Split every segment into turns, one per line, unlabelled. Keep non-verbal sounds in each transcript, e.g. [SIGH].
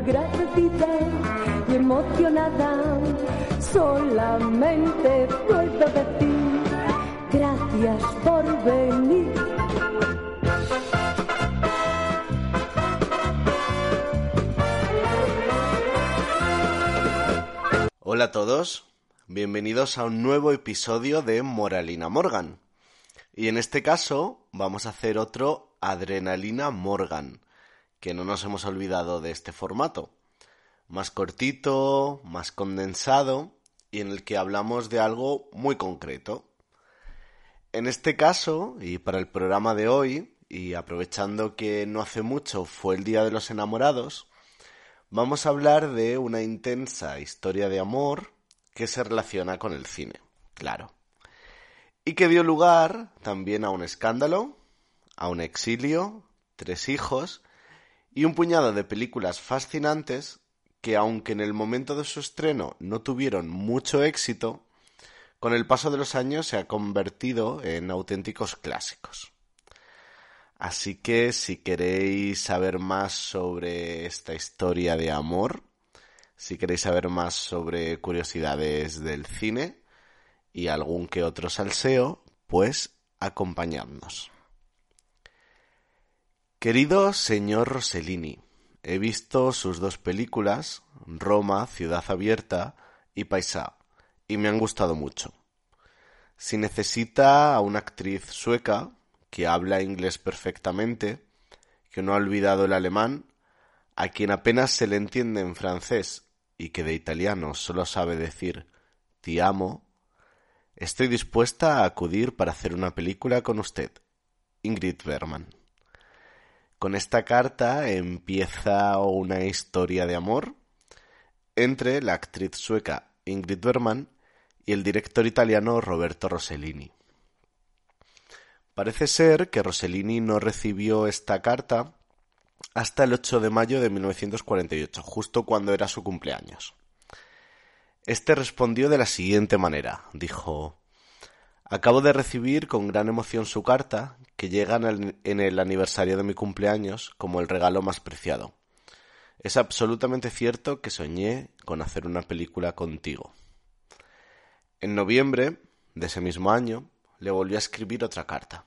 agradecida y emocionada, solamente puedo decir gracias por venir.
Hola a todos, bienvenidos a un nuevo episodio de Moralina Morgan. Y en este caso vamos a hacer otro Adrenalina Morgan, que no nos hemos olvidado de este formato. Más cortito, más condensado y en el que hablamos de algo muy concreto. En este caso, y para el programa de hoy, y aprovechando que no hace mucho fue el Día de los Enamorados, vamos a hablar de una intensa historia de amor que se relaciona con el cine, claro. Y que dio lugar también a un escándalo, a un exilio, tres hijos y un puñado de películas fascinantes que aunque en el momento de su estreno no tuvieron mucho éxito, con el paso de los años se ha convertido en auténticos clásicos. Así que si queréis saber más sobre esta historia de amor, si queréis saber más sobre curiosidades del cine y algún que otro salseo, pues acompañadnos. Querido señor Rossellini, he visto sus dos películas, Roma, Ciudad Abierta y Paisá, y me han gustado mucho. Si necesita a una actriz sueca que habla inglés perfectamente, que no ha olvidado el alemán, a quien apenas se le entiende en francés y que de italiano solo sabe decir ti amo, estoy dispuesta a acudir para hacer una película con usted, Ingrid Bergman. Con esta carta empieza una historia de amor entre la actriz sueca Ingrid Bergman y el director italiano Roberto Rossellini. Parece ser que Rossellini no recibió esta carta hasta el 8 de mayo de 1948, justo cuando era su cumpleaños. Este respondió de la siguiente manera. Dijo Acabo de recibir con gran emoción su carta, que llega en el aniversario de mi cumpleaños como el regalo más preciado. Es absolutamente cierto que soñé con hacer una película contigo. En noviembre de ese mismo año le volvió a escribir otra carta.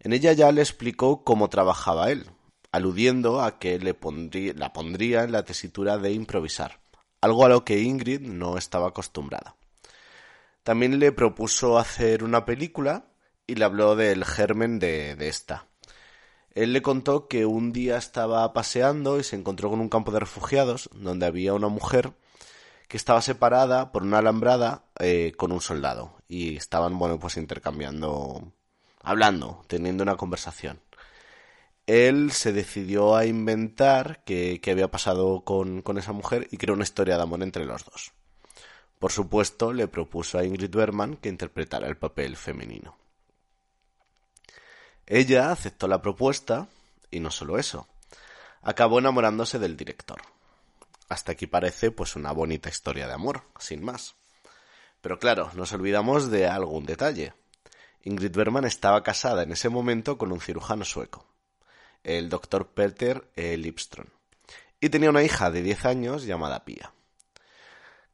En ella ya le explicó cómo trabajaba él, aludiendo a que le la pondría en la tesitura de improvisar, algo a lo que Ingrid no estaba acostumbrada. También le propuso hacer una película y le habló del germen de, esta. Él le contó que un día estaba paseando y se encontró con un campo de refugiados donde había una mujer que estaba separada por una alambrada eh, con un soldado y estaban, bueno, pues intercambiando, hablando, teniendo una conversación. Él se decidió a inventar qué había pasado con esa mujer y creó una historia de amor entre los dos. Por supuesto, le propuso a Ingrid Bergman que interpretara el papel femenino. Ella aceptó la propuesta y no solo eso, acabó enamorándose del director. Hasta aquí parece pues una bonita historia de amor, sin más. Pero claro, nos olvidamos de algún detalle. Ingrid Bergman estaba casada en ese momento con un cirujano sueco, el doctor Peter E. Lipström, y tenía una hija de 10 años llamada Pia.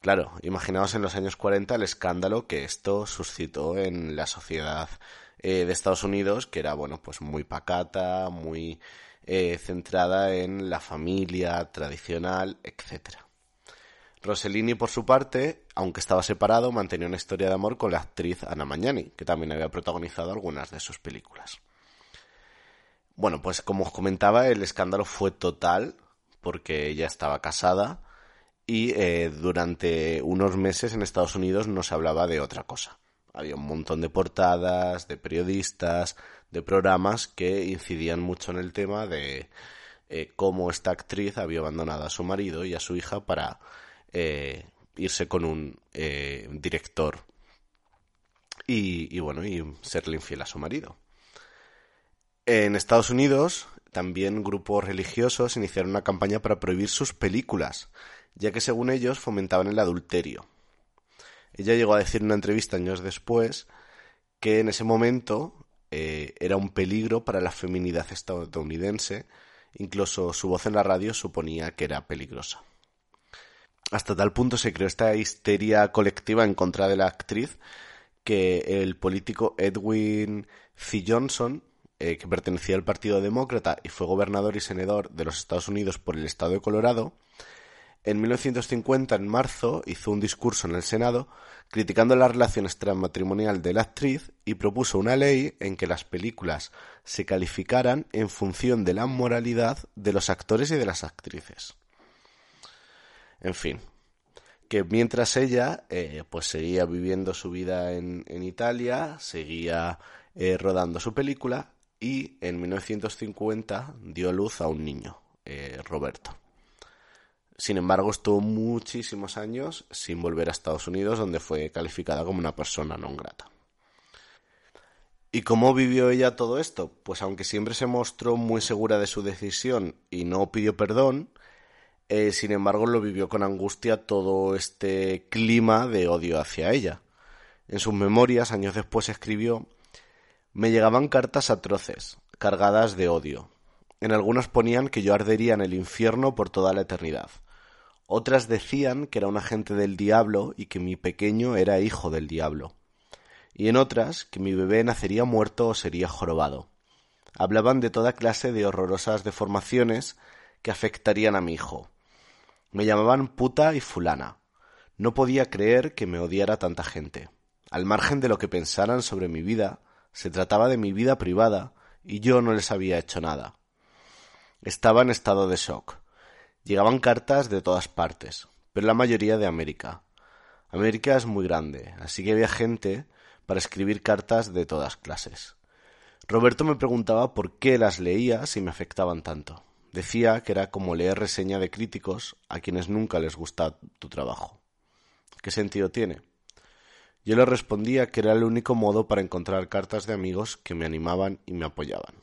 Claro, imaginaos en los años 40 el escándalo que esto suscitó en la sociedad eh, de Estados Unidos, que era, bueno, pues muy pacata, muy eh, centrada en la familia tradicional, etc. Rossellini, por su parte, aunque estaba separado, mantenía una historia de amor con la actriz Anna Magnani, que también había protagonizado algunas de sus películas. Bueno, pues como os comentaba, el escándalo fue total, porque ella estaba casada, y eh, durante unos meses en Estados Unidos no se hablaba de otra cosa. Había un montón de portadas, de periodistas, de programas que incidían mucho en el tema de eh, cómo esta actriz había abandonado a su marido y a su hija para eh, irse con un director y, bueno, y serle infiel a su marido. En Estados Unidos también grupos religiosos iniciaron una campaña para prohibir sus películas ya que según ellos fomentaban el adulterio. Ella llegó a decir en una entrevista años después que en ese momento eh, era un peligro para la feminidad estadounidense Incluso su voz en la radio suponía que era peligrosa. Hasta tal punto se creó esta histeria colectiva en contra de la actriz que el político Edwin C. Johnson, eh, que pertenecía al Partido Demócrata y fue gobernador y senador de los Estados Unidos por el estado de Colorado, en 1950, en marzo, hizo un discurso en el Senado criticando la relación extramatrimonial de la actriz y propuso una ley en que las películas se calificaran en función de la moralidad de los actores y de las actrices. En fin, que mientras ella eh, pues seguía viviendo su vida en, Italia, seguía eh, rodando su película y en 1950 dio luz a un niño, eh, Roberto. Sin embargo, estuvo muchísimos años sin volver a Estados Unidos, donde fue calificada como una persona no grata. ¿Y cómo vivió ella todo esto? Pues aunque siempre se mostró muy segura de su decisión y no pidió perdón, eh, sin embargo lo vivió con angustia todo este clima de odio hacia ella. En sus memorias, años después, escribió Me llegaban cartas atroces, cargadas de odio. En algunas ponían que yo ardería en el infierno por toda la eternidad. Otras decían que era un agente del diablo y que mi pequeño era hijo del diablo. Y en otras que mi bebé nacería muerto o sería jorobado. Hablaban de toda clase de horrorosas deformaciones que afectarían a mi hijo. Me llamaban puta y fulana. No podía creer que me odiara tanta gente. Al margen de lo que pensaran sobre mi vida, se trataba de mi vida privada y yo no les había hecho nada. Estaba en estado de shock. Llegaban cartas de todas partes, pero la mayoría de América. América es muy grande, así que había gente para escribir cartas de todas clases. Roberto me preguntaba por qué las leía si me afectaban tanto. Decía que era como leer reseña de críticos a quienes nunca les gusta tu trabajo. ¿Qué sentido tiene? Yo le respondía que era el único modo para encontrar cartas de amigos que me animaban y me apoyaban.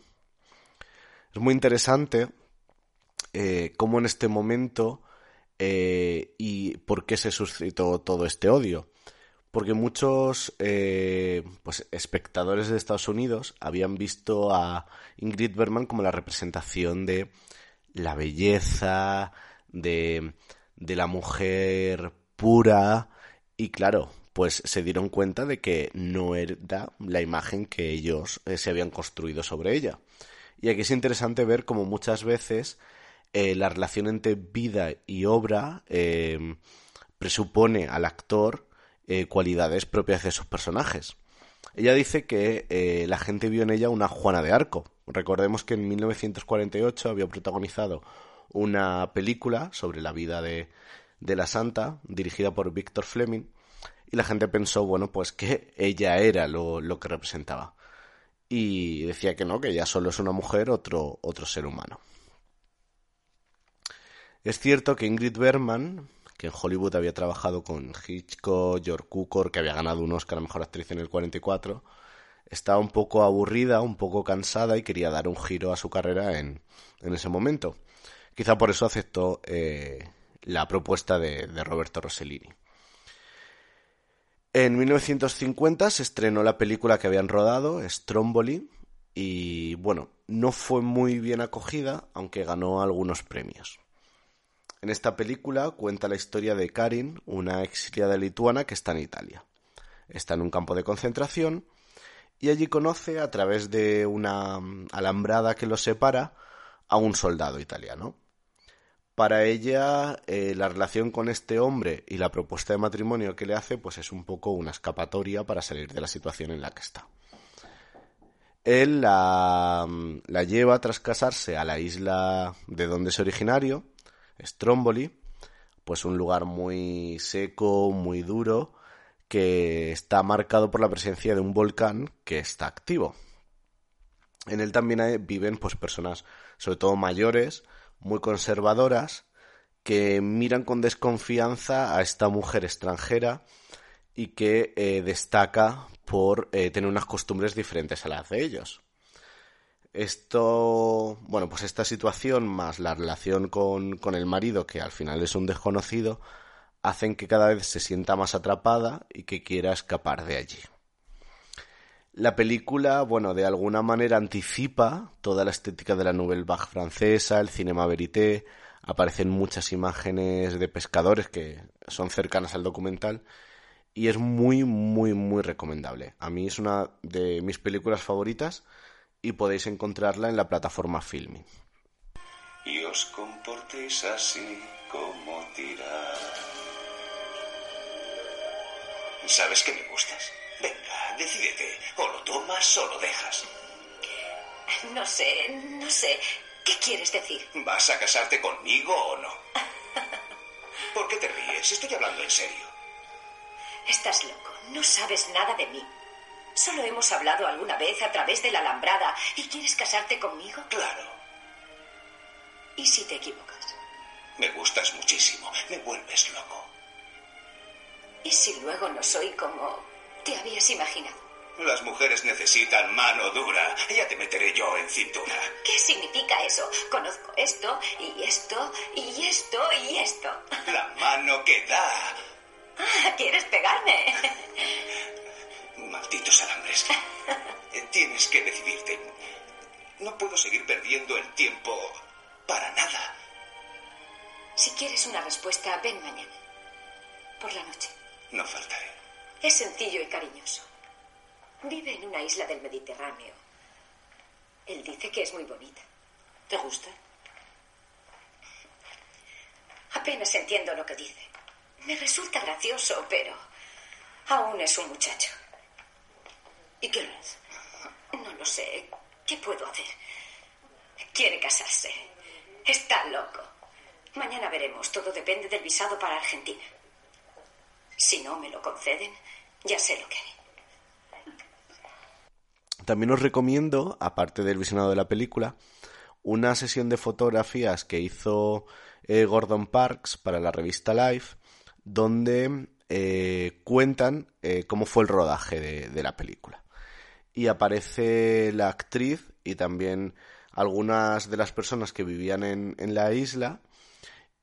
Es muy interesante eh, cómo en este momento eh, y por qué se suscitó todo este odio. Porque muchos eh, pues, espectadores de Estados Unidos habían visto a Ingrid Bergman como la representación de la belleza, de, de la mujer pura, y claro, pues se dieron cuenta de que no era la imagen que ellos se habían construido sobre ella. Y aquí es interesante ver cómo muchas veces eh, la relación entre vida y obra em, presupone al actor eh, cualidades propias de sus personajes. Ella dice que eh, la gente vio en ella una Juana de Arco. Recordemos que en 1948 había protagonizado una película sobre la vida de, de la santa, dirigida por Victor Fleming, y la gente pensó, bueno, pues que ella era lo, lo que representaba. Y decía que no, que ella solo es una mujer, otro, otro ser humano. Es cierto que Ingrid Bergman, que en Hollywood había trabajado con Hitchcock, George Cukor, que había ganado un Oscar a Mejor Actriz en el 44, estaba un poco aburrida, un poco cansada y quería dar un giro a su carrera en, ese momento. Quizá por eso aceptó eh, la propuesta de, de Roberto Rossellini. En 1950 se estrenó la película que habían rodado, Stromboli, y bueno, no fue muy bien acogida, aunque ganó algunos premios. En esta película cuenta la historia de Karin, una exiliada lituana que está en Italia. Está en un campo de concentración y allí conoce, a través de una mm, alambrada que los separa, a un soldado italiano. Para ella, eh, la relación con este hombre y la propuesta de matrimonio que le hace, pues es un poco una escapatoria para salir de la situación en la que está. Él la, mm, la lleva tras casarse a la isla de donde es originario, Stromboli, pues un lugar muy seco, muy duro, que está marcado por la presencia de un volcán que está activo. En él también viven pues personas, sobre todo mayores, muy conservadoras, que miran con desconfianza a esta mujer extranjera y que eh, destaca por eh, tener unas costumbres diferentes a las de ellos. Esto, bueno, pues esta situación más la relación con, con el marido, que al final es un desconocido, hacen que cada vez se sienta más atrapada y que quiera escapar de allí. La película, bueno, de alguna manera anticipa toda la estética de la Nouvelle Vague francesa, el cinema verité, aparecen muchas imágenes de pescadores que son cercanas al documental y es muy, muy, muy recomendable. A mí es una de mis películas favoritas y podéis encontrarla en la plataforma Filming.
Y os comportéis así como tirar. ¿Sabes que me gustas? Venga, decídete. O lo tomas o lo dejas.
No sé, no sé. ¿Qué quieres decir?
¿Vas a casarte conmigo o no? [LAUGHS] ¿Por qué te ríes? Estoy hablando en serio.
Estás loco. No sabes nada de mí. Solo hemos hablado alguna vez a través de la alambrada. ¿Y quieres casarte conmigo?
Claro.
¿Y si te equivocas?
Me gustas muchísimo. Me vuelves loco.
¿Y si luego no soy como te habías imaginado?
Las mujeres necesitan mano dura. Ya te meteré yo en cintura.
¿Qué significa eso? Conozco esto y esto y esto y esto.
La mano que da.
Ah, ¿Quieres pegarme?
Malditos alambres. Tienes que decidirte. No puedo seguir perdiendo el tiempo para nada.
Si quieres una respuesta, ven mañana. Por la noche.
No faltaré.
Es sencillo y cariñoso. Vive en una isla del Mediterráneo. Él dice que es muy bonita. ¿Te gusta? Apenas entiendo lo que dice. Me resulta gracioso, pero aún es un muchacho. ¿Y qué es? No lo sé. ¿Qué puedo hacer? Quiere casarse. Está loco. Mañana veremos. Todo depende del visado para Argentina. Si no me lo conceden, ya sé lo que haré.
También os recomiendo, aparte del visionado de la película, una sesión de fotografías que hizo eh, Gordon Parks para la revista Life, donde eh, cuentan eh, cómo fue el rodaje de, de la película. Y aparece la actriz y también algunas de las personas que vivían en, en la isla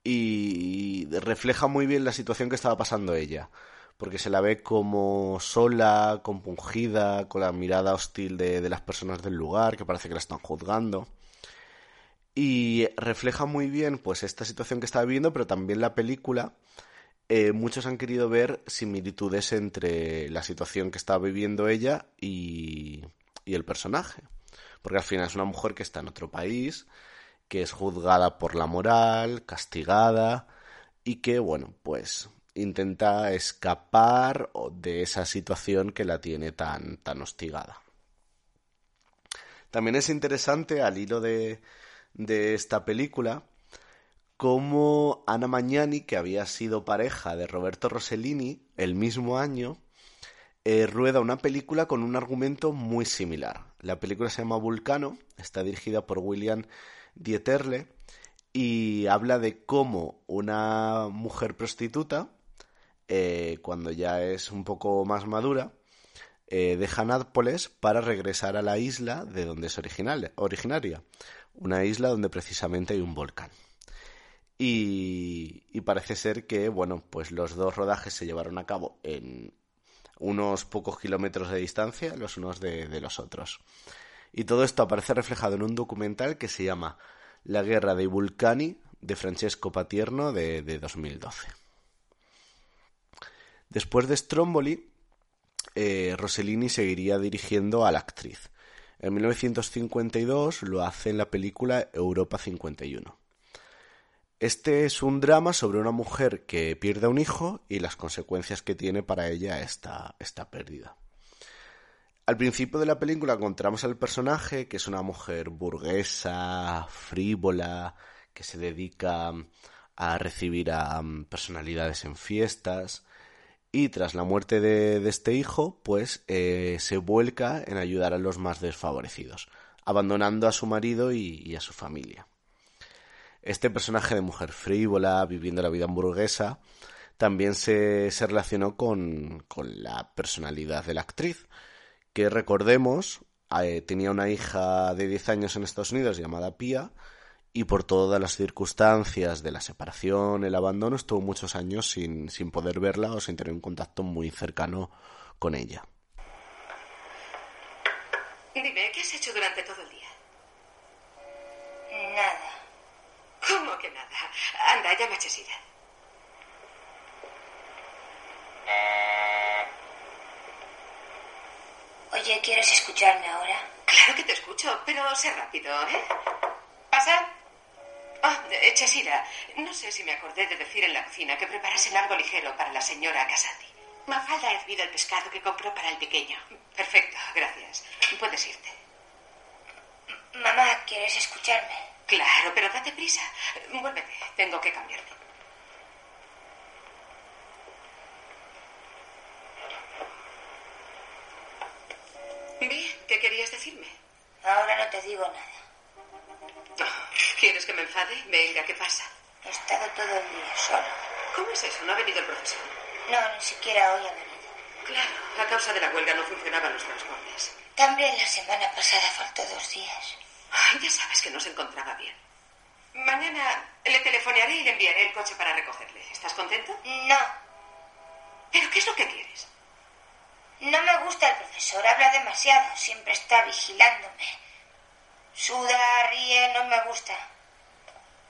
y refleja muy bien la situación que estaba pasando ella porque se la ve como sola, compungida, con la mirada hostil de, de, las personas del lugar, que parece que la están juzgando. Y refleja muy bien pues esta situación que está viviendo, pero también la película. Eh, muchos han querido ver similitudes entre la situación que está viviendo ella y, y el personaje. Porque al final es una mujer que está en otro país, que es juzgada por la moral, castigada, y que, bueno, pues intenta escapar de esa situación que la tiene tan, tan hostigada. También es interesante, al hilo de, esta película, cómo Ana Magnani, que había sido pareja de Roberto Rossellini el mismo año, eh, rueda una película con un argumento muy similar. La película se llama Vulcano, está dirigida por William Dieterle y habla de cómo una mujer prostituta eh, cuando ya es un poco más madura, eh, deja Nápoles para regresar a la isla de donde es original, originaria, una isla donde precisamente hay un volcán. Y, y, parece ser que, bueno, pues los dos rodajes se llevaron a cabo en unos pocos kilómetros de distancia los unos de, los otros. Y todo esto aparece reflejado en un documental que se llama La guerra dei Vulcani de Francesco Patierno de, de 2012. Después de Stromboli, eh, Rossellini seguiría dirigiendo a la actriz. En 1952 lo hace en la película Europa 51. Este es un drama sobre una mujer que pierde a un hijo y las consecuencias que tiene para ella esta, esta pérdida. Al principio de la película encontramos al personaje, que es una mujer burguesa, frívola, que se dedica a recibir a personalidades en fiestas, y tras la muerte de, este hijo, pues eh, se vuelca en ayudar a los más desfavorecidos, abandonando a su marido y, y, a su familia. Este personaje de mujer frívola, viviendo la vida hamburguesa, también se, se relacionó con, con, la personalidad de la actriz, que recordemos, eh, tenía una hija de 10 años en Estados Unidos llamada Pia, y por todas las circunstancias de la separación, el abandono, estuvo muchos años sin, sin poder verla o sin tener un contacto muy cercano con ella.
Dime, ¿qué has hecho durante todo el día?
Nada.
¿Cómo que nada? Anda, llama a Chesira.
Oye, ¿quieres escucharme ahora?
Claro que te escucho, pero sé rápido, ¿eh? ¿Pasa? Chesira, no sé si me acordé de decir en la cocina que preparasen algo ligero para la señora Casati. Mafalda ha hervido el pescado que compró para el pequeño. Perfecto, gracias. Puedes irte.
Mamá, ¿quieres escucharme?
Claro, pero date prisa. Vuélvete, tengo que cambiarte. Vi, ¿qué querías decirme?
Ahora no te digo nada.
¿Quieres que me enfade? Venga, ¿qué pasa?
He estado todo el día sola.
¿Cómo es eso? ¿No ha venido el profesor?
No, ni siquiera hoy ha venido.
Claro, a causa de la huelga no funcionaban los transportes.
También la semana pasada faltó dos días.
Ay, ya sabes que no se encontraba bien. Mañana le telefonearé y le enviaré el coche para recogerle. ¿Estás contento?
No,
¿Pero qué es lo que quieres?
no me gusta el profesor. Habla demasiado. Siempre está vigilándome. Suda, ríe, no me gusta.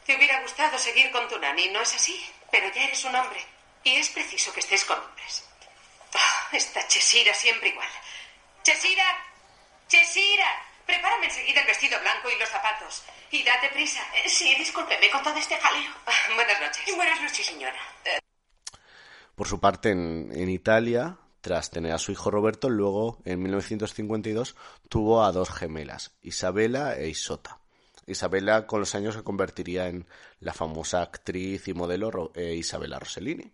Te hubiera gustado seguir con tu nani, ¿no es así? Pero ya eres un hombre. Y es preciso que estés con hombres. Ah, esta Chesira siempre igual. ¡Chesira! ¡Chesira! Prepárame enseguida el vestido blanco y los zapatos. Y date prisa. Eh, Sí, discúlpeme con todo este jaleo. Ah, buenas noches. Buenas noches, señora.
Por su parte, en, en Italia, tras tener a su hijo Roberto, luego, en 1952, tuvo a dos gemelas, Isabela e Isota. Isabela con los años se convertiría en la famosa actriz y modelo eh, Isabela Rossellini.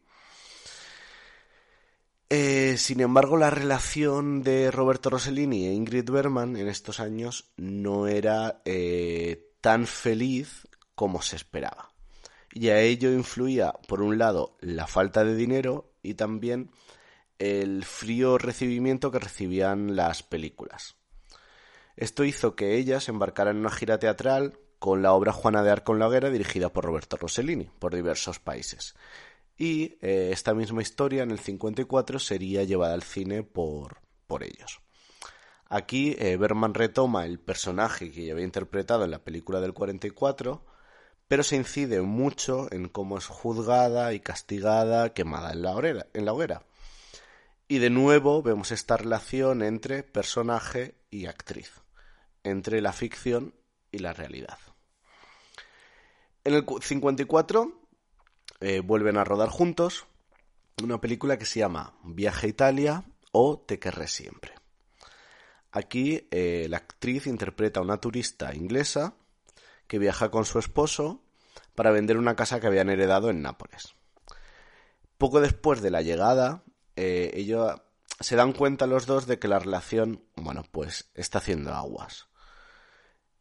Eh, sin embargo, la relación de Roberto Rossellini e Ingrid Bergman en estos años no era eh, tan feliz como se esperaba. Y a ello influía, por un lado, la falta de dinero y también el frío recibimiento que recibían las películas. Esto hizo que ellas embarcaran en una gira teatral con la obra Juana de Arco en la hoguera dirigida por Roberto Rossellini por diversos países. Y eh, esta misma historia en el 54 sería llevada al cine por, por ellos. Aquí eh, Berman retoma el personaje que ya había interpretado en la película del 44, pero se incide mucho en cómo es juzgada y castigada, quemada en la hoguera. En la hoguera. Y de nuevo vemos esta relación entre personaje y actriz, entre la ficción y la realidad. En el cu- 54 eh, vuelven a rodar juntos una película que se llama Viaje a Italia o Te querré siempre. Aquí eh, la actriz interpreta a una turista inglesa que viaja con su esposo para vender una casa que habían heredado en Nápoles. Poco después de la llegada, eh, ellos se dan cuenta los dos de que la relación, bueno, pues está haciendo aguas.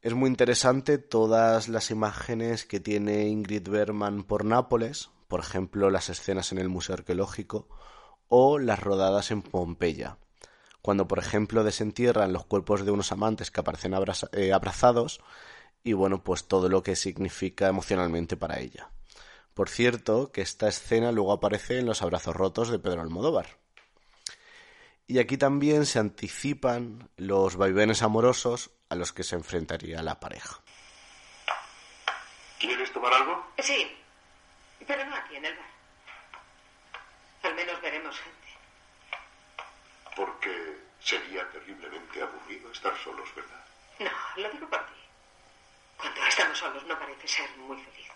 Es muy interesante todas las imágenes que tiene Ingrid Bergman por Nápoles, por ejemplo, las escenas en el Museo Arqueológico o las rodadas en Pompeya, cuando, por ejemplo, desentierran los cuerpos de unos amantes que aparecen eh, abrazados y, bueno, pues todo lo que significa emocionalmente para ella. Por cierto, que esta escena luego aparece en Los abrazos rotos de Pedro Almodóvar. Y aquí también se anticipan los vaivenes amorosos a los que se enfrentaría la pareja.
¿Quieres tomar algo?
Sí, pero no aquí en el bar. Al menos veremos gente.
Porque sería terriblemente aburrido estar solos, ¿verdad?
No, lo digo por ti. Cuando estamos solos no parece ser muy feliz.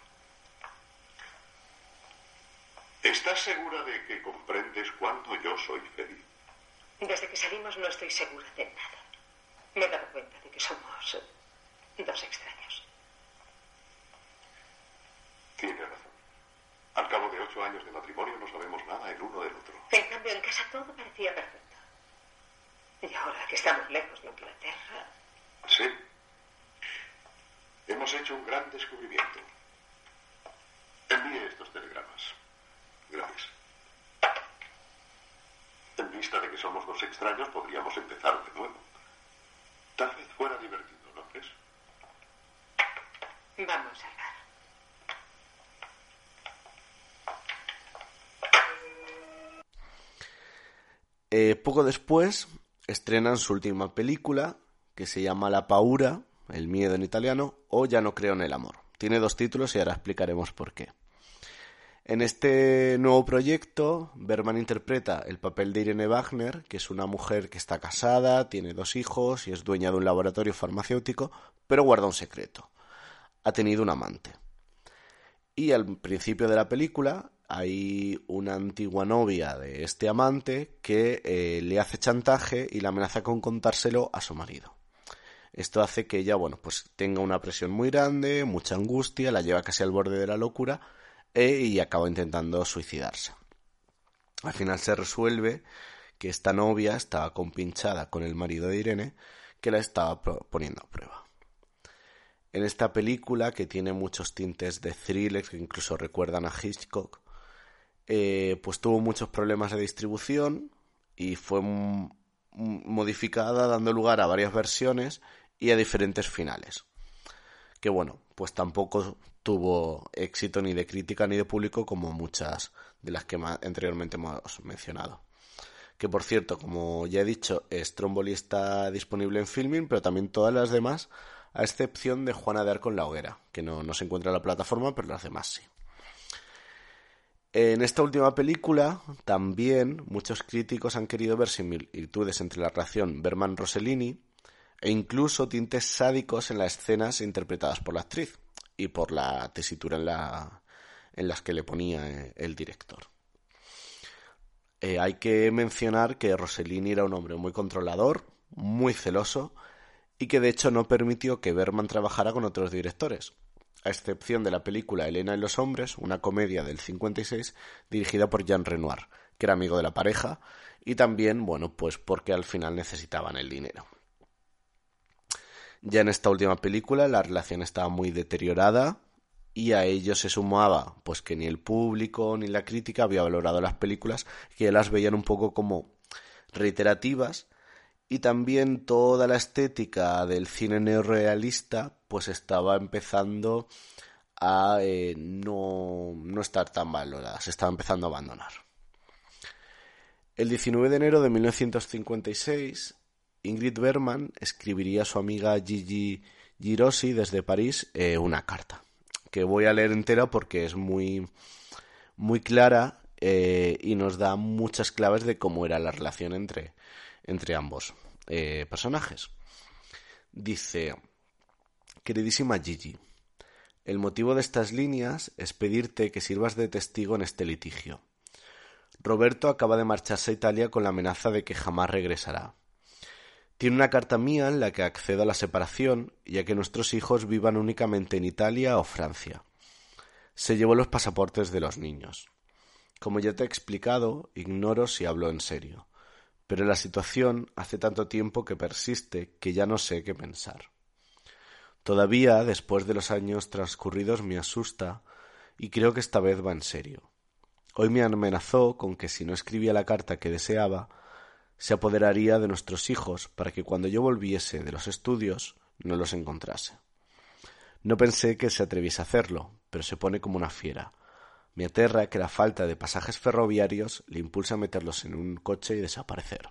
¿Estás segura de que comprendes cuánto yo soy feliz?
Desde que salimos no estoy segura de nada. Me he dado cuenta de que somos dos extraños.
Tiene razón. Al cabo de ocho años de matrimonio no sabemos nada el uno del otro.
En cambio, en casa todo parecía perfecto. Y ahora que estamos lejos de Inglaterra,
Sí. Hemos hecho un gran descubrimiento. Envíe estos telegramas. Gracias. En vista de que somos dos extraños, podríamos empezar de nuevo. Tal vez fuera divertido, ¿no crees?
vamos bar.
Eh, poco después estrenan su última película, que se llama La paura, el miedo en italiano, o Ya no creo en el amor. Tiene dos títulos y ahora explicaremos por qué. En este nuevo proyecto, Berman interpreta el papel de Irene Wagner, que es una mujer que está casada, tiene dos hijos y es dueña de un laboratorio farmacéutico, pero guarda un secreto. Ha tenido un amante. Y al principio de la película hay una antigua novia de este amante que eh, le hace chantaje y la amenaza con contárselo a su marido. Esto hace que ella, bueno, pues tenga una presión muy grande, mucha angustia, la lleva casi al borde de la locura e, y acaba intentando suicidarse. Al final se resuelve que esta novia estaba compinchada con el marido de Irene que la estaba poniendo a prueba. En esta película, que tiene muchos tintes de thriller que incluso recuerdan a Hitchcock, eh, pues tuvo muchos problemas de distribución y fue modificada dando lugar a varias versiones y a diferentes finales. Que bueno, pues tampoco tuvo éxito ni de crítica ni de público como muchas de las que anteriormente hemos mencionado. Que por cierto, como ya he dicho, Stromboli está disponible en Filming, pero también todas las demás, a excepción de Juana de Arco en la hoguera, que no, no se encuentra en la plataforma, pero las demás sí. En esta última película también muchos críticos han querido ver similitudes entre la relación Berman-Rossellini e incluso tintes sádicos en las escenas interpretadas por la actriz y por la tesitura en, la, en las que le ponía eh, el director. Eh, hay que mencionar que Rossellini era un hombre muy controlador, muy celoso y que de hecho no permitió que Berman trabajara con otros directores a excepción de la película Elena y los hombres, una comedia del 56 dirigida por Jean Renoir, que era amigo de la pareja, y también, bueno, pues porque al final necesitaban el dinero. Ya en esta última película la relación estaba muy deteriorada y a ello se sumaba pues que ni el público ni la crítica había valorado las películas, que las veían un poco como reiterativas y también toda la estética del cine neorrealista pues estaba empezando a eh, no, no estar tan valorada, se estaba empezando a abandonar. El 19 de enero de 1956, Ingrid Berman escribiría a su amiga Gigi Girosi desde París eh, una carta, que voy a leer entera porque es muy, muy clara eh, y nos da muchas claves de cómo era la relación entre, entre ambos eh, personajes. Dice, queridísima Gigi, el motivo de estas líneas es pedirte que sirvas de testigo en este litigio. Roberto acaba de marcharse a Italia con la amenaza de que jamás regresará. Tiene una carta mía en la que accedo a la separación y a que nuestros hijos vivan únicamente en Italia o Francia. Se llevó los pasaportes de los niños. Como ya te he explicado, ignoro si hablo en serio pero la situación hace tanto tiempo que persiste que ya no sé qué pensar. Todavía, después de los años transcurridos, me asusta y creo que esta vez va en serio. Hoy me amenazó con que si no escribía la carta que deseaba, se apoderaría de nuestros hijos para que cuando yo volviese de los estudios no los encontrase. No pensé que se atreviese a hacerlo, pero se pone como una fiera, me aterra que la falta de pasajes ferroviarios le impulsa a meterlos en un coche y desaparecer.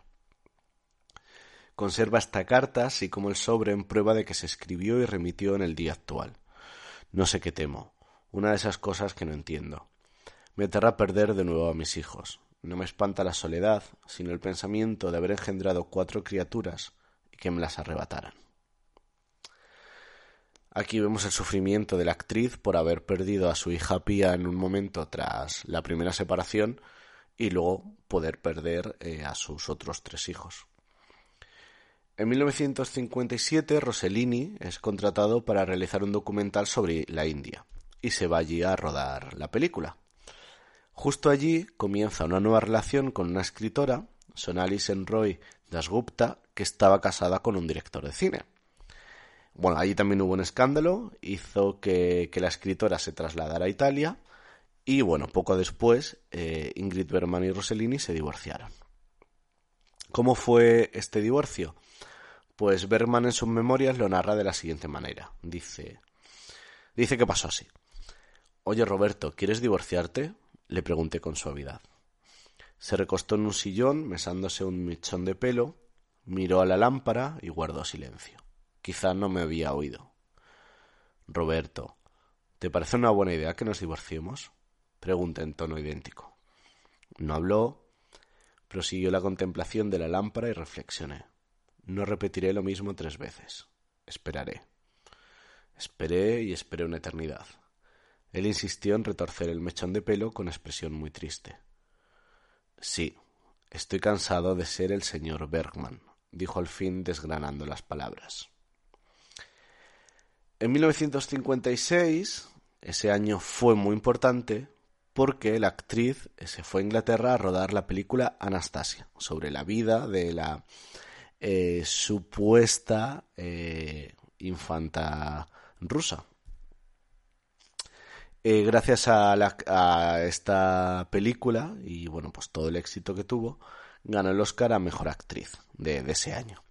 Conserva esta carta, así como el sobre en prueba de que se escribió y remitió en el día actual. No sé qué temo. Una de esas cosas que no entiendo. Me aterra perder de nuevo a mis hijos. No me espanta la soledad, sino el pensamiento de haber engendrado cuatro criaturas y que me las arrebataran. Aquí vemos el sufrimiento de la actriz por haber perdido a su hija Pía en un momento tras la primera separación y luego poder perder eh, a sus otros tres hijos. En 1957 Rossellini es contratado para realizar un documental sobre la India y se va allí a rodar la película. Justo allí comienza una nueva relación con una escritora, Sonali Senroy Dasgupta, que estaba casada con un director de cine. Bueno, allí también hubo un escándalo, hizo que, la escritora se trasladara a Italia y bueno, poco después eh, Ingrid Berman y Rossellini se divorciaron. ¿Cómo fue este divorcio? Pues Berman en sus memorias lo narra de la siguiente manera. Dice, dice que pasó así. Oye Roberto, ¿quieres divorciarte? Le pregunté con suavidad. Se recostó en un sillón, mesándose un mechón de pelo, Miró a la lámpara y guardó silencio. Quizá no me había oído. Roberto, ¿te parece una buena idea que nos divorciemos? Pregunté en tono idéntico. No habló, prosiguió la contemplación de la lámpara y reflexioné. No repetiré lo mismo tres veces. Esperaré. Esperé y esperé una eternidad. Él insistió en retorcer el mechón de pelo con expresión muy triste. Sí, estoy cansado de ser el señor Bergman, dijo al fin desgranando las palabras. En 1956, ese año fue muy importante porque la actriz se fue a Inglaterra a rodar la película Anastasia, sobre la vida de la eh, supuesta eh, infanta rusa. Eh, gracias a, esta película y bueno, pues todo el éxito que tuvo, ganó el Oscar a Mejor Actriz de, ese año.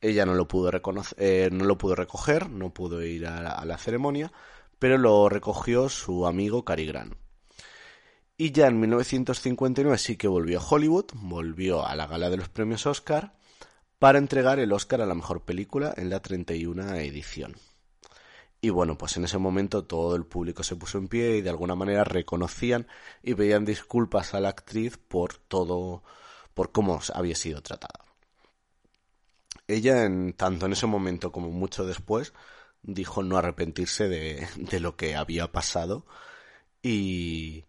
Ella no lo pudo reconocer, no lo pudo recoger, no pudo ir a la, ceremonia, pero lo recogió su amigo Cary Grant. Y ya en 1959 sí que volvió a Hollywood, volvió a la gala de los premios Oscar para entregar el Oscar a la mejor película en la 31 edición. Y bueno, pues en ese momento todo el público se puso en pie y de alguna manera reconocían y pedían disculpas a la actriz por todo, por cómo había sido tratada. Ella, en, tanto en ese momento como mucho después, dijo no arrepentirse de, de lo que había pasado y,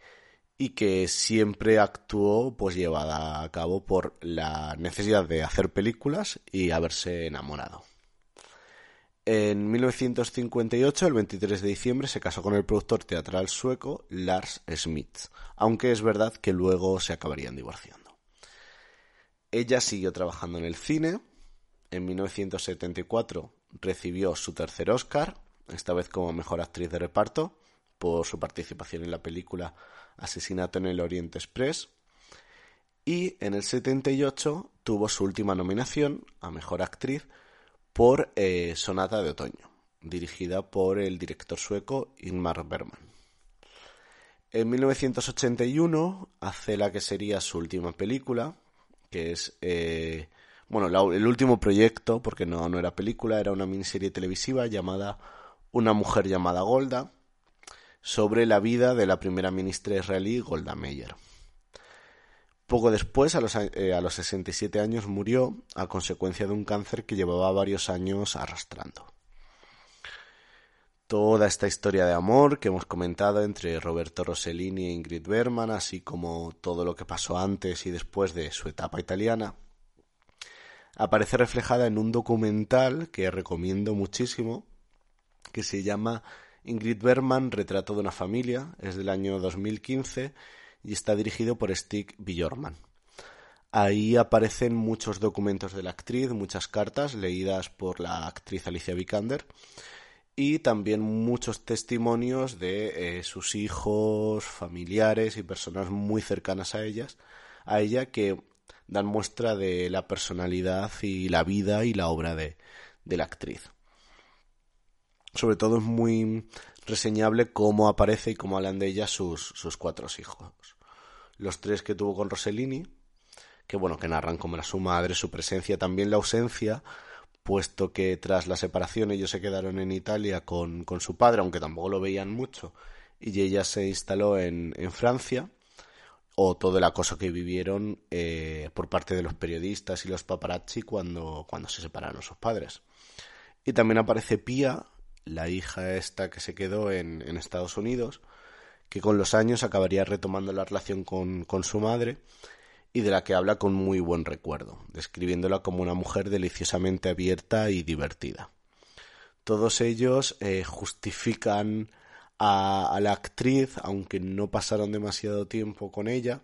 y que siempre actuó pues llevada a cabo por la necesidad de hacer películas y haberse enamorado. En 1958, el 23 de diciembre, se casó con el productor teatral sueco Lars Smith, aunque es verdad que luego se acabarían divorciando. Ella siguió trabajando en el cine. En 1974 recibió su tercer Oscar, esta vez como mejor actriz de reparto, por su participación en la película Asesinato en el Oriente Express. Y en el 78 tuvo su última nominación a Mejor Actriz por eh, Sonata de Otoño, dirigida por el director sueco Ingmar Bergman. En 1981 hace la que sería su última película, que es, eh, bueno, el último proyecto, porque no, no era película, era una miniserie televisiva llamada Una mujer llamada Golda, sobre la vida de la primera ministra israelí Golda Meir. Poco después, a los, eh, a los 67 años, murió a consecuencia de un cáncer que llevaba varios años arrastrando. Toda esta historia de amor que hemos comentado entre Roberto Rossellini e Ingrid Bergman, así como todo lo que pasó antes y después de su etapa italiana, aparece reflejada en un documental que recomiendo muchísimo, que se llama Ingrid Bergman, Retrato de una familia, es del año 2015 y está dirigido por Stig Bjorman. Ahí aparecen muchos documentos de la actriz, muchas cartas leídas por la actriz Alicia Vikander y también muchos testimonios de eh, sus hijos, familiares y personas muy cercanas a ellas, a ella que dan muestra de la personalidad y la vida y la obra de la actriz sobre todo es muy reseñable cómo aparece y cómo hablan de ella sus, sus cuatro hijos. Los tres que tuvo con Rossellini, que bueno, que narran cómo era su madre, su presencia, también la ausencia, puesto que tras la separación ellos se quedaron en Italia con, con su padre, aunque tampoco lo veían mucho, y ella se instaló en, en Francia, o todo el acoso que vivieron eh, por parte de los periodistas y los paparazzi cuando, cuando se separaron sus padres. Y también aparece Pía, la hija esta que se quedó en, Estados Unidos, que con los años acabaría retomando la relación con, con su madre y de la que habla con muy buen recuerdo, describiéndola como una mujer deliciosamente abierta y divertida. Todos ellos eh, justifican a, a, la actriz, aunque no pasaron demasiado tiempo con ella,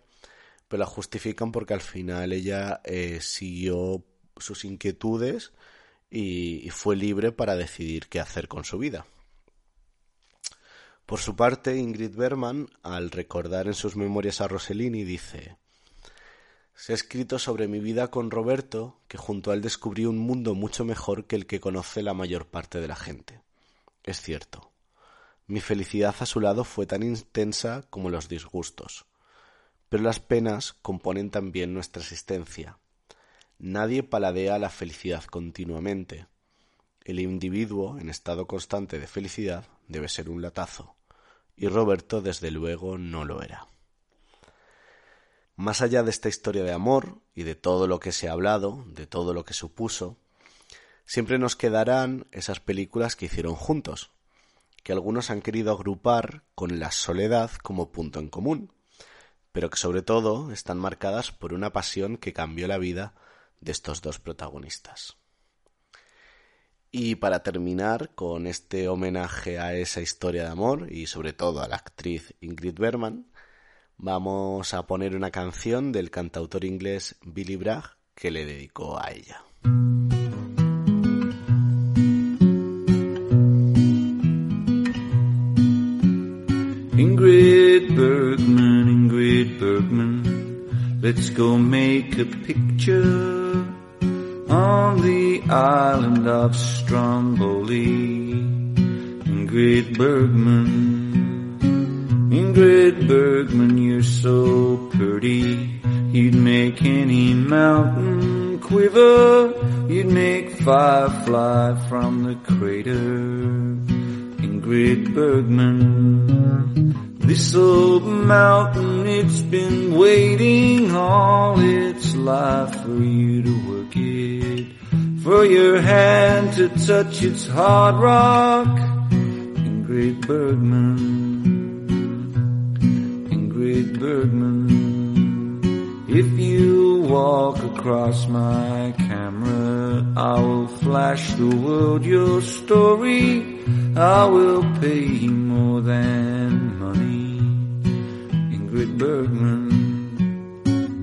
pero la justifican porque al final ella eh, siguió sus inquietudes y, fue libre para decidir qué hacer con su vida. Por su parte, Ingrid Berman, al recordar en sus memorias a Rossellini, dice Se ha escrito sobre mi vida con Roberto que junto a él descubrí un mundo mucho mejor que el que conoce la mayor parte de la gente. Es cierto. Mi felicidad a su lado fue tan intensa como los disgustos. Pero las penas componen también nuestra existencia Nadie paladea la felicidad continuamente. El individuo en estado constante de felicidad debe ser un latazo, y Roberto desde luego no lo era. Más allá de esta historia de amor y de todo lo que se ha hablado, de todo lo que supuso, siempre nos quedarán esas películas que hicieron juntos, que algunos han querido agrupar con la soledad como punto en común, pero que sobre todo están marcadas por una pasión que cambió la vida de estos dos protagonistas. Y para terminar con este homenaje a esa historia de amor y sobre todo a la actriz Ingrid Bergman, vamos a poner una canción del cantautor inglés Billy Bragg que le dedicó a ella.
Ingrid Bergman, Ingrid Bergman, let's go make a picture on the island of Stromboli. Ingrid Bergman, Ingrid Bergman, you're so pretty. You'd make any mountain quiver. You'd make firefly from the crater. Ingrid Bergman, this old mountain, it's been waiting all its life for you to work it. For your hand to touch its hard rock. and Ingrid Bergman. Bergman. If you walk across my camera, I will flash the world your story. I will pay more than Bergman.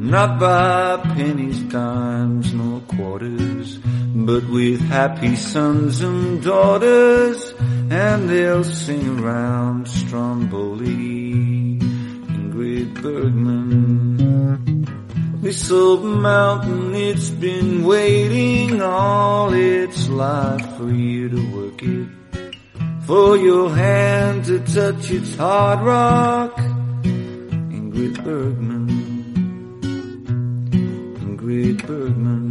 Not by pennies, dimes, nor quarters, but with happy sons and daughters, and they'll sing around Stromboli. Great Bergman. This old mountain, it's been waiting all its life for you to work it. For your hand to touch its hard rock. Ingrid Bergman. Ingrid Bergman.